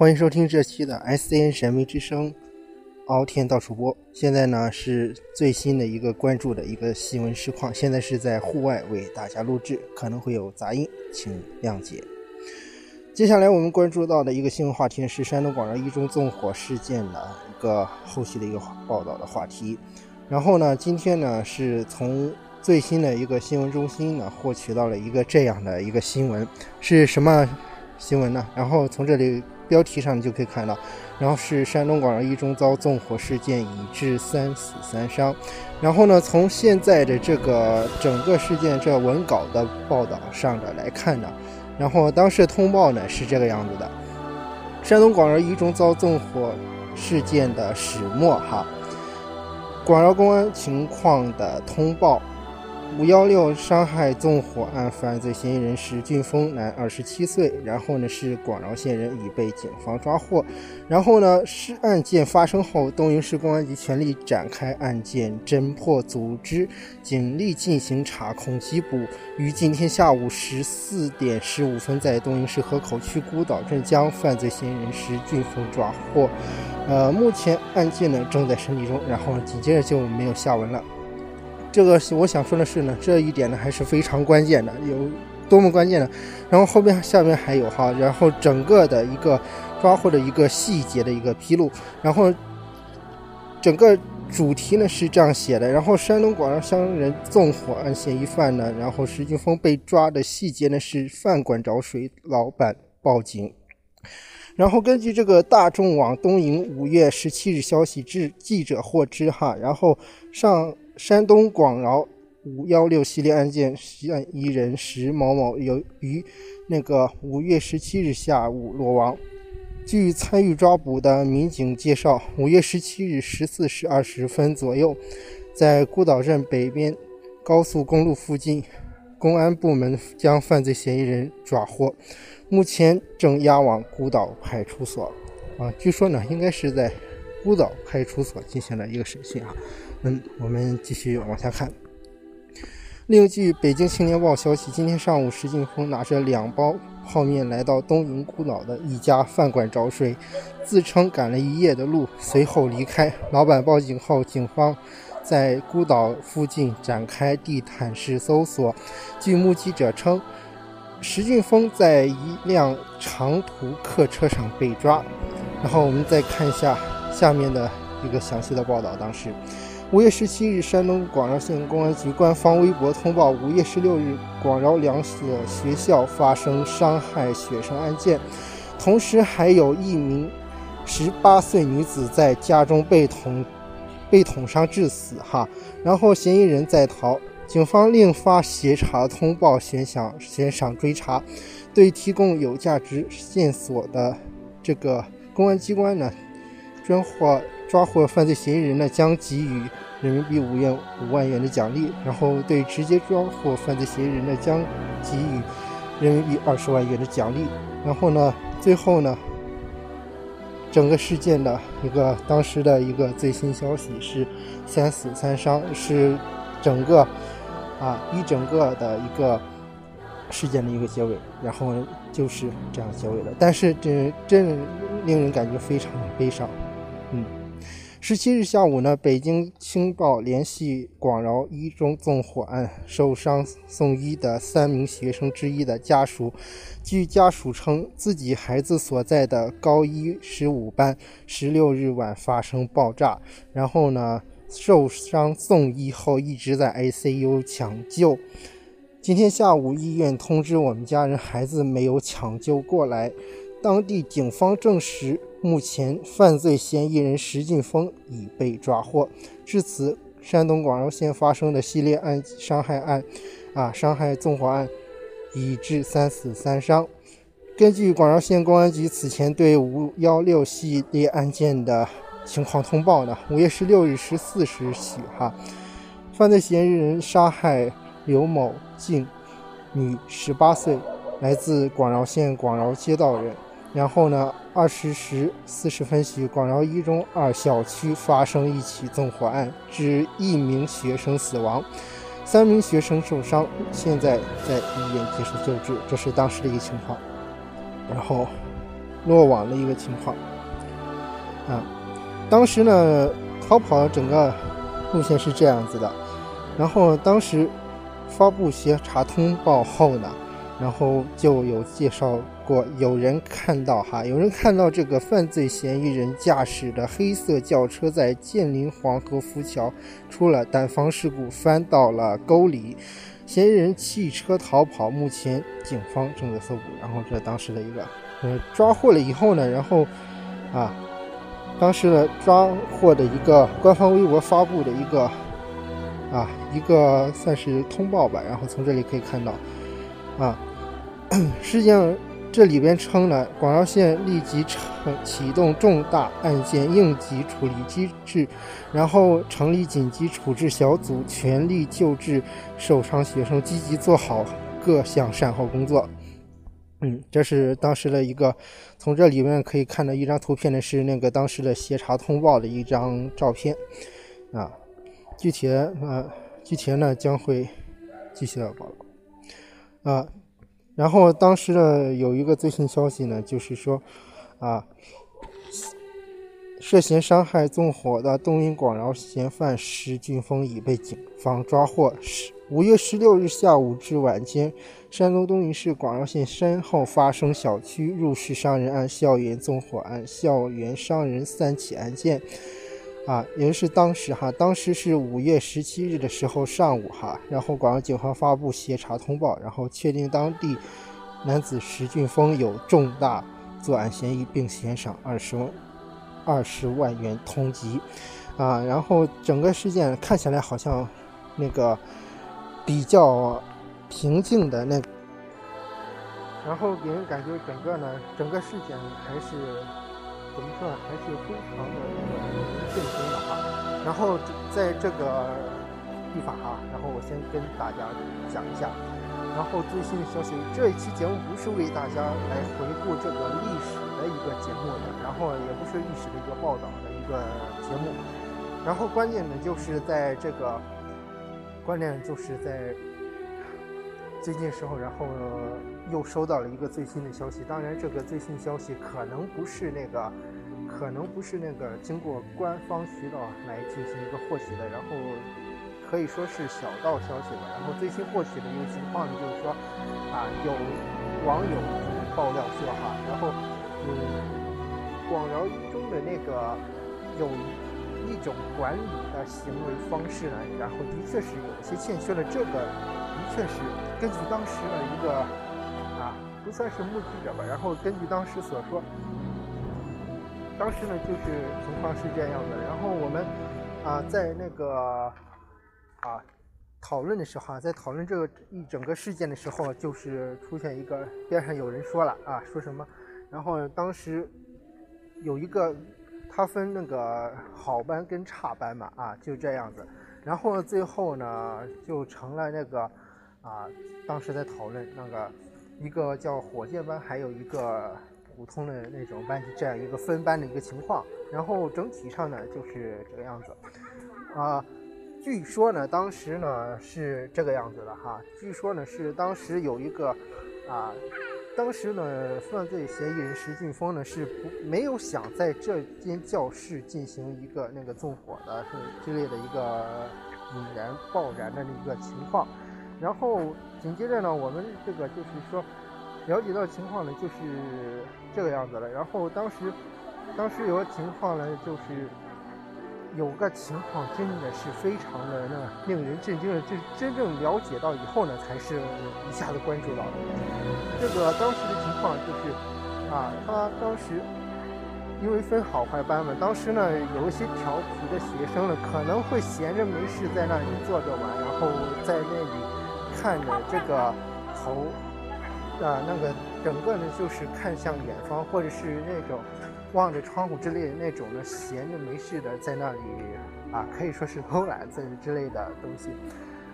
欢迎收听这期的 S N 神秘之声，敖天到处播。现在呢是最新的一个关注的一个新闻实况，现在是在户外为大家录制，可能会有杂音，请谅解。接下来我们关注到的一个新闻话题是山东广饶一中纵火事件的一个后续的一个报道的话题。然后呢，今天呢是从最新的一个新闻中心呢获取到了一个这样的一个新闻，是什么新闻呢？然后从这里。标题上你就可以看到，然后是山东广饶一中遭纵火事件，已致三死三伤。然后呢，从现在的这个整个事件这文稿的报道上的来看呢，然后当时通报呢是这个样子的：山东广饶一中遭纵火事件的始末哈，广饶公安情况的通报。五幺六伤害纵火案犯罪嫌疑人石俊峰，男，二十七岁，然后呢是广饶县人，已被警方抓获。然后呢，是案件发生后，东营市公安局全力展开案件侦破，组织警力进行查控缉捕。于今天下午十四点十五分，在东营市河口区孤岛镇将犯罪嫌疑人石俊峰抓获。呃，目前案件呢正在审理中，然后紧接着就没有下文了。这个我想说的是呢，这一点呢还是非常关键的，有多么关键呢？然后后边下面还有哈，然后整个的一个抓获的一个细节的一个披露，然后整个主题呢是这样写的，然后山东广饶乡人纵火案嫌疑犯呢，然后石俊峰被抓的细节呢是饭馆着水，老板报警，然后根据这个大众网东营五月十七日消息，记记者获知哈，然后上。山东广饶五幺六系列案件嫌疑人石某某由于那个五月十七日下午落网。据参与抓捕的民警介绍，五月十七日十四时二十分左右，在孤岛镇北边高速公路附近，公安部门将犯罪嫌疑人抓获，目前正押往孤岛派出所。啊，据说呢，应该是在孤岛派出所进行了一个审讯啊。嗯，我们继续往下看。另据《北京青年报》消息，今天上午，石俊峰拿着两包泡面来到东营孤岛的一家饭馆找水，自称赶了一夜的路，随后离开。老板报警后，警方在孤岛附近展开地毯式搜索。据目击者称，石俊峰在一辆长途客车上被抓。然后我们再看一下下面的一个详细的报道，当时。五月十七日，山东广饶县公安局官方微博通报：五月十六日，广饶两所学校发生伤害学生案件，同时还有一名十八岁女子在家中被捅被捅伤致死。哈，然后嫌疑人在逃，警方另发协查通报，悬赏悬赏追查，对提供有价值线索的这个公安机关呢，抓获。抓获犯罪嫌疑人呢，将给予人民币五元五万元的奖励；然后对直接抓获犯罪嫌疑人呢，将给予人民币二十万元的奖励。然后呢，最后呢，整个事件的一个当时的一个最新消息是三死三伤，是整个啊一整个的一个事件的一个结尾。然后就是这样结尾的，但是这真令人感觉非常悲伤，嗯。十七日下午呢，北京青报联系广饶一中纵火案受伤送医的三名学生之一的家属，据家属称，自己孩子所在的高一十五班十六日晚发生爆炸，然后呢受伤送医后一直在 ICU 抢救。今天下午医院通知我们家人孩子没有抢救过来，当地警方证实。目前，犯罪嫌疑人石进峰已被抓获。至此，山东广饶县发生的系列案伤害案，啊，伤害纵火案，已致三死三伤。根据广饶县公安局此前对五幺六系列案件的情况通报呢，五月十六日十四时许，哈，犯罪嫌疑人杀害刘某静，女，十八岁，来自广饶县广饶街道人。然后呢？二十时四十分许，广饶一中二小区发生一起纵火案，致一名学生死亡，三名学生受伤，现在在医院接受救治。这是当时的一个情况。然后，落网的一个情况。啊，当时呢，逃跑整个路线是这样子的，然后当时发布协查通报后呢，然后就有介绍过，有人看到哈，有人看到这个犯罪嫌疑人驾驶的黑色轿车在建林黄河浮桥出了单方事故，翻到了沟里，嫌疑人弃车逃跑，目前警方正在搜捕。然后这当时的一个，呃，抓获了以后呢，然后啊。当时的，抓获的一个官方微博发布的一个啊，一个算是通报吧。然后从这里可以看到，啊，实际上这里边称呢广饶县立即成启动重大案件应急处理机制，然后成立紧急处置小组，全力救治受伤学生，积极做好各项善后工作。嗯，这是当时的一个，从这里面可以看到一张图片呢，是那个当时的协查通报的一张照片，啊，具体的呃，具体呢将会继续的报道，啊，然后当时的有一个最新消息呢，就是说，啊，涉嫌伤害纵火的东营广饶嫌犯石俊峰已被警方抓获。十五月十六日下午至晚间。山东东营市广饶县山后发生小区入室伤人案、校园纵火案、校园伤人三起案件，啊，也就是当时哈，当时是五月十七日的时候上午哈，然后广州警方发布协查通报，然后确定当地男子石俊峰有重大作案嫌疑，并悬赏二十万二十万元通缉，啊，然后整个事件看起来好像那个比较。平静的那，然后给人感觉整个呢，整个事件还是怎么说呢，还是非常的震惊的哈。然后在这个地方哈，然后我先跟大家讲一下。然后最新的消息，这一期节目不是为大家来回顾这个历史的一个节目的，然后也不是历史的一个报道的一个节目。然后关键呢，就是在这个，关键就是在。最近时候，然后又收到了一个最新的消息。当然，这个最新消息可能不是那个，可能不是那个经过官方渠道来进行一个获取的。然后可以说是小道消息吧。然后最新获取的一个情况呢，就是说啊，有网友爆料说哈，然后嗯，广饶一中的那个有一种管理的行为方式呢，然后的确是有些欠缺了这个的。确是，根据当时的一个，算是目击者吧。然后根据当时所说，当时呢就是情况是这样的。然后我们啊在那个啊讨论的时候啊，在讨论这个一整个事件的时候，就是出现一个边上有人说了啊，说什么？然后当时有一个他分那个好班跟差班嘛啊，就这样子。然后最后呢就成了那个。啊，当时在讨论那个一个叫火箭班，还有一个普通的那种班级，这样一个分班的一个情况。然后整体上呢就是这个样子。啊，据说呢当时呢是这个样子的哈。据说呢是当时有一个啊，当时呢犯罪嫌疑人石俊峰呢是不没有想在这间教室进行一个那个纵火的之类的一个引燃爆燃的一个情况。然后紧接着呢，我们这个就是说，了解到情况呢，就是这个样子了。然后当时，当时有个情况呢，就是有个情况真的是非常的那令人震惊的，就真正了解到以后呢，才是一下子关注到的。这个当时的情况就是，啊，他当时因为分好坏班嘛，当时呢有一些调皮的学生呢，可能会闲着没事在那里坐着玩，然后在那里。看着这个头，啊，那个整个呢就是看向远方，或者是那种望着窗户之类的那种呢，闲着没事的在那里啊，可以说是偷懒之之类的东西。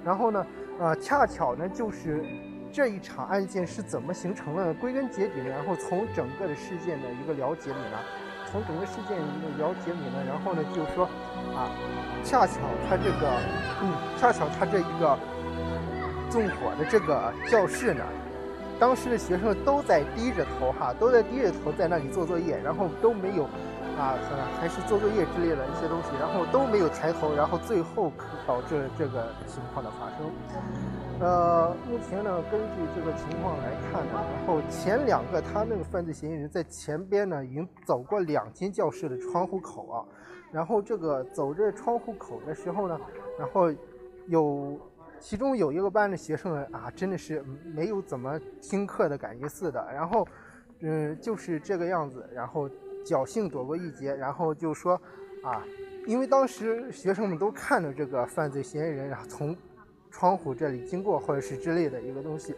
然后呢，呃，恰巧呢就是这一场案件是怎么形成的？归根结底呢，然后从整个的事件的一个了解里呢，从整个事件一个了解里呢，然后呢就是说啊，恰巧他这个，嗯，恰巧他这一个。纵火的这个教室呢，当时的学生都在低着头哈，都在低着头在那里做作业，然后都没有啊，还是做作业之类的一些东西，然后都没有抬头，然后最后导致这个情况的发生。呃，目前呢，根据这个情况来看呢，然后前两个他那个犯罪嫌疑人在前边呢已经走过两间教室的窗户口啊，然后这个走这窗户口的时候呢，然后有。其中有一个班的学生啊，真的是没有怎么听课的感觉似的，然后，嗯，就是这个样子，然后侥幸躲过一劫，然后就说，啊，因为当时学生们都看着这个犯罪嫌疑人，然后从窗户这里经过，或者是之类的一个东西，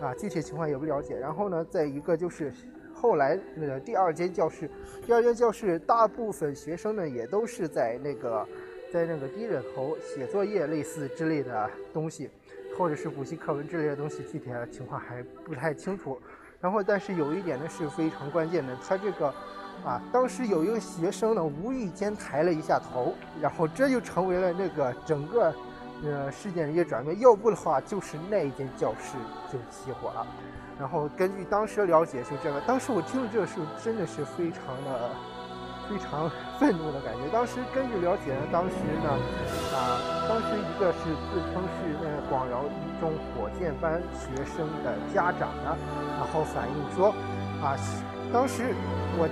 啊，具体情况也不了解。然后呢，再一个就是后来那个第二间教室，第二间教室大部分学生呢也都是在那个。在那个低着头写作业类似之类的东西，或者是补习课文之类的东西，具体的情况还不太清楚。然后，但是有一点呢是非常关键的，他这个啊，当时有一个学生呢无意间抬了一下头，然后这就成为了那个整个呃事件的一个转变。要不的话，就是那一间教室就起火了。然后根据当时了解，就这个，当时我听了这个时候真的是非常的。非常愤怒的感觉。当时根据了解呢，当时呢，啊，当时一个是自称是呃广饶一中火箭班学生的家长呢，然后反映说，啊，当时我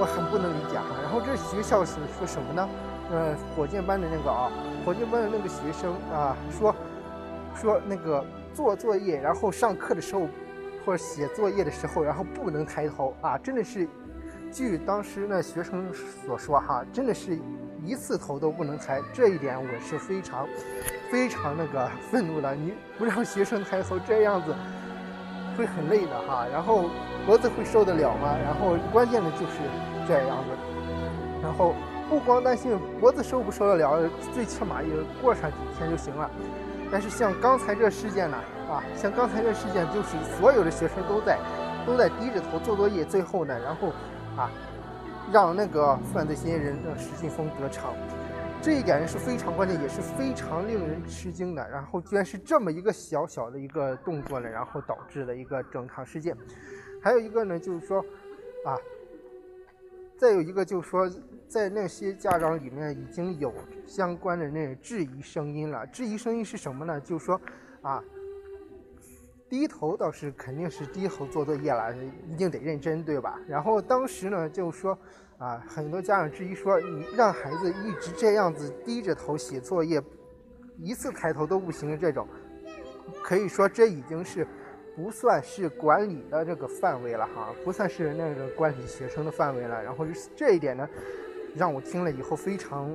我很不能理解哈。然后这学校是说什么呢？呃，火箭班的那个啊，火箭班的那个学生啊，说说那个做作业，然后上课的时候或者写作业的时候，然后不能抬头啊，真的是。据当时那学生所说，哈，真的是一次头都不能抬，这一点我是非常、非常那个 愤怒的。你不让学生抬头，这样子会很累的哈。然后脖子会受得了吗？然后关键的就是这样子。然后不光担心脖子受不受得了，最起码也过上几天就行了。但是像刚才这事件呢，啊，像刚才这事件，就是所有的学生都在都在低着头做作业，最后呢，然后。啊，让那个犯罪嫌疑人让石劲峰得逞，这一点是非常关键，也是非常令人吃惊的。然后居然是这么一个小小的一个动作呢，然后导致了一个整场事件。还有一个呢，就是说，啊，再有一个就是说，在那些家长里面已经有相关的那质疑声音了。质疑声音是什么呢？就是说，啊。低头倒是肯定是低头做作业了，一定得认真，对吧？然后当时呢，就说啊，很多家长质疑说，你让孩子一直这样子低着头写作业，一次抬头都不行这种，可以说这已经是不算是管理的这个范围了哈，不算是那个管理学生的范围了。然后这一点呢，让我听了以后非常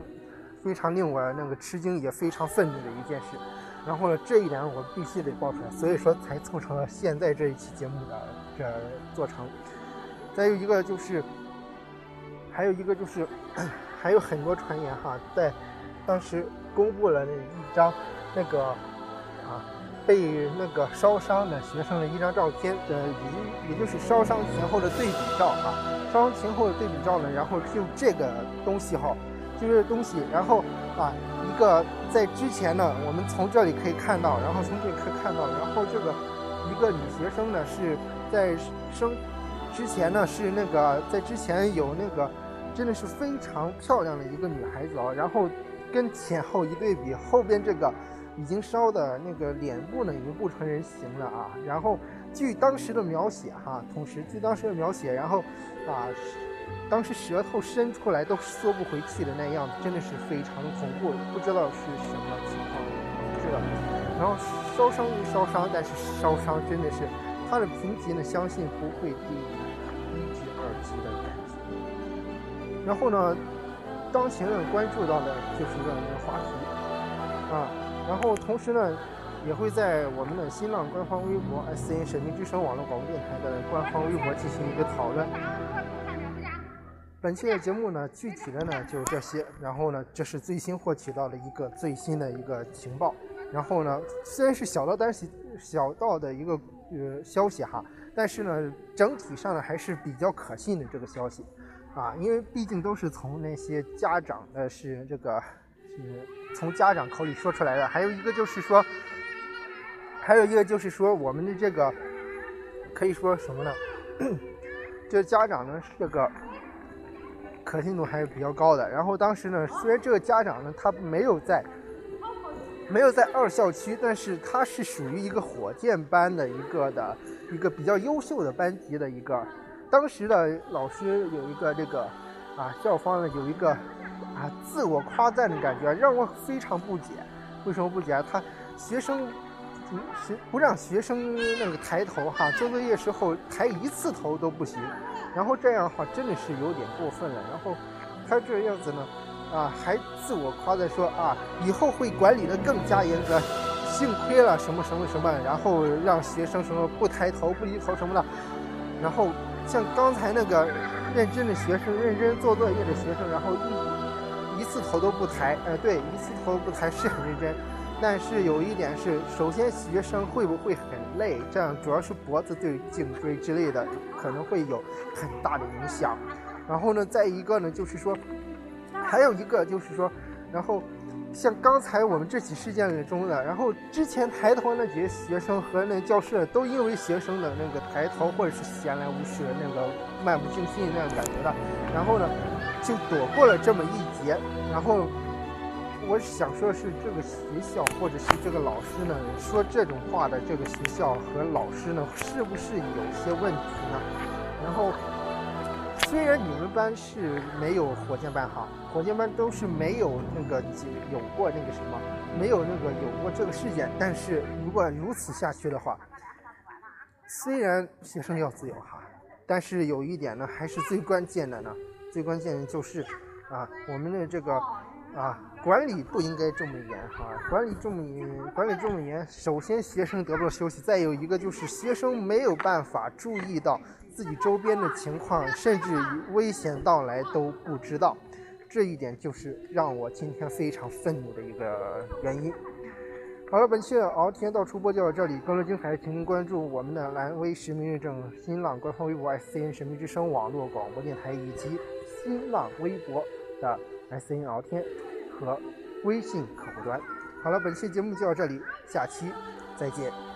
非常令我那个吃惊，也非常愤怒的一件事。然后呢，这一点我必须得爆出来，所以说才促成了现在这一期节目的这做成。再有一个就是，还有一个就是，还有很多传言哈，在当时公布了那一张那个啊被那个烧伤的学生的一张照片的，也也就是烧伤前后的对比照啊，烧伤前后的对比照呢，然后就这个东西哈，就这东西，然后啊。一个在之前呢，我们从这里可以看到，然后从这里可以看到，然后这个一个女学生呢是在生之前呢是那个在之前有那个真的是非常漂亮的一个女孩子啊，然后跟前后一对比，后边这个已经烧的那个脸部呢已经不成人形了啊，然后据当时的描写哈，同时据当时的描写，然后啊。当时舌头伸出来都缩不回去的那样子，真的是非常恐怖，不知道是什么情况，不知道。然后烧伤是烧伤，但是烧伤真的是他的评级呢，相信不会低于一级、二级的等级。然后呢，当前呢关注到的就是这样一个话题啊。然后同时呢，也会在我们的新浪官方微博 S N 神秘之声网络广播电台的官方微博进行一个讨论。本期的节目呢，具体的呢就这些。然后呢，这是最新获取到的一个最新的一个情报。然后呢，虽然是小道单是小道的一个呃消息哈，但是呢，整体上呢还是比较可信的这个消息啊，因为毕竟都是从那些家长的是这个是从家长口里说出来的。还有一个就是说，还有一个就是说我们的这个可以说什么呢？这家长呢是，这个可信度还是比较高的。然后当时呢，虽然这个家长呢，他没有在没有在二校区，但是他是属于一个火箭班的一个的一个比较优秀的班级的一个。当时的老师有一个这个啊，校方呢有一个啊自我夸赞的感觉，让我非常不解。为什么不解？他学生。学不让学生那个抬头哈，做作业时候抬一次头都不行，然后这样的话真的是有点过分了。然后他这样子呢，啊，还自我夸的说啊，以后会管理的更加严格，幸亏了什么什么什么，然后让学生什么不抬头不低头什么的。然后像刚才那个认真的学生，认真做作业的学生，然后一一次头都不抬，呃，对，一次头都不抬是很认真。但是有一点是，首先学生会不会很累？这样主要是脖子对颈椎之类的可能会有很大的影响。然后呢，再一个呢，就是说，还有一个就是说，然后像刚才我们这起事件中的，然后之前抬头那几个学生和那教室都因为学生的那个抬头或者是闲来无事那个漫不经心那样感觉的，然后呢，就躲过了这么一劫，然后。我想说的是，这个学校或者是这个老师呢，说这种话的这个学校和老师呢，是不是有些问题呢？然后，虽然你们班是没有火箭班哈，火箭班都是没有那个有过那个什么，没有那个有过这个事件，但是如果如此下去的话，虽然学生要自由哈，但是有一点呢，还是最关键的呢，最关键的就是啊，我们的这个。啊，管理不应该这么严哈！管理这么严，管理这么严，首先学生得不到休息，再有一个就是学生没有办法注意到自己周边的情况，甚至于危险到来都不知道，这一点就是让我今天非常愤怒的一个原因。好了，本期的敖天道出播就到这里，更多精彩请您关注我们的蓝威实名认证新浪官方微博 S C N 神秘之声网络广播电台以及新浪微博的。S N 聊天和微信客户端。好了，本期节目就到这里，下期再见。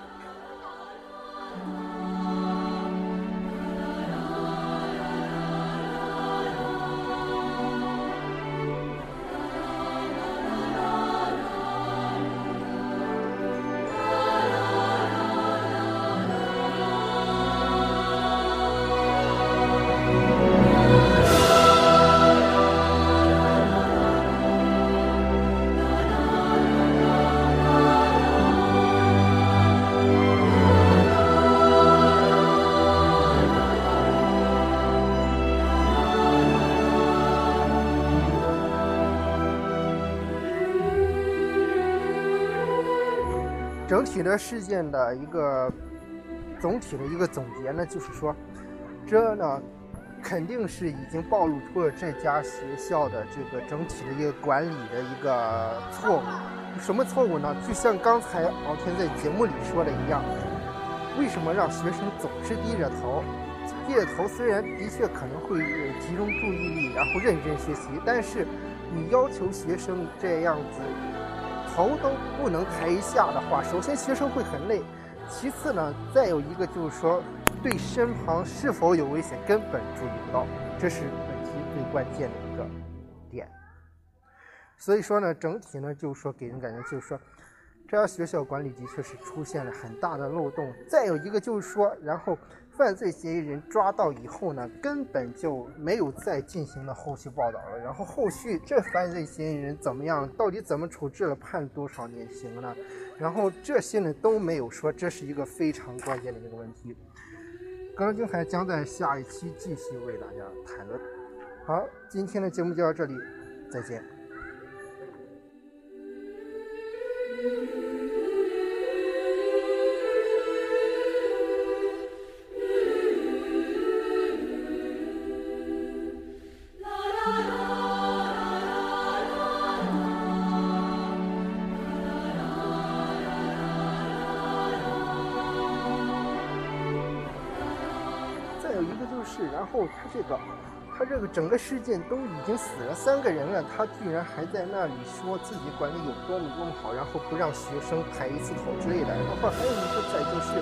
整体的事件的一个总体的一个总结呢，就是说，这呢肯定是已经暴露出了这家学校的这个整体的一个管理的一个错误。什么错误呢？就像刚才敖天在节目里说的一样，为什么让学生总是低着头？低着头虽然的确可能会集中注意力，然后认真学习，但是你要求学生这样子。头都不能抬一下的话，首先学生会很累，其次呢，再有一个就是说，对身旁是否有危险根本注意不到，这是本题最关键的一个点。所以说呢，整体呢就是说给人感觉就是说，这家学校管理的确是出现了很大的漏洞。再有一个就是说，然后。犯罪嫌疑人抓到以后呢，根本就没有再进行了后续报道了。然后后续这犯罪嫌疑人怎么样，到底怎么处置了，判多少年刑呢？然后这些呢都没有说，这是一个非常关键的一个问题。高金海将在下一期继续为大家谈论。好，今天的节目就到这里，再见。后他这个，他这个整个事件都已经死了三个人了，他居然还在那里说自己管理有多么多么好，然后不让学生抬一次头之类的。然后还有一个再就是，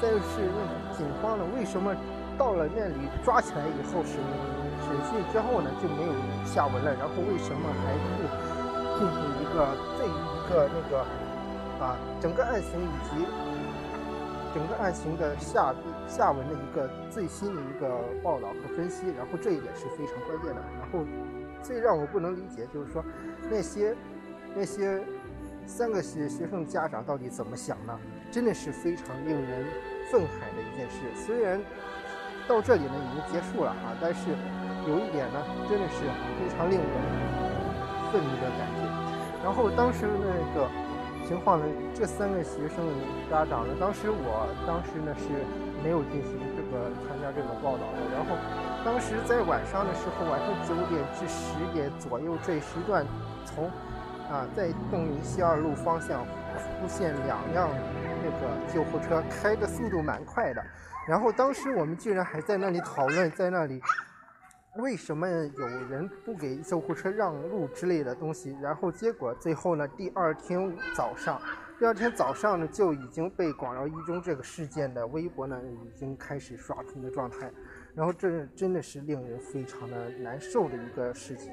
再就是那警方呢，为什么到了那里抓起来以后审审讯之后呢就没有下文了？然后为什么还不进行一个最一个那个啊整个案情以及整个案情的下下文的一个最新的一个报道和分析？然后这一点是非常关键的。然后最让我不能理解就是说那些那些。三个学学生家长到底怎么想呢？真的是非常令人愤慨的一件事。虽然到这里呢已经结束了啊，但是有一点呢，真的是非常令人愤怒的感觉。然后当时那个情况呢，这三个学生的家长呢，当时我当时呢是没有进行这个参加这个报道的。然后当时在晚上的时候，晚上九点至十点左右这时段，从啊，在东宁西二路方向出现两辆那个救护车，开的速度蛮快的。然后当时我们居然还在那里讨论，在那里为什么有人不给救护车让路之类的东西。然后结果最后呢，第二天早上，第二天早上呢就已经被广饶一中这个事件的微博呢已经开始刷屏的状态。然后这真的是令人非常的难受的一个事情。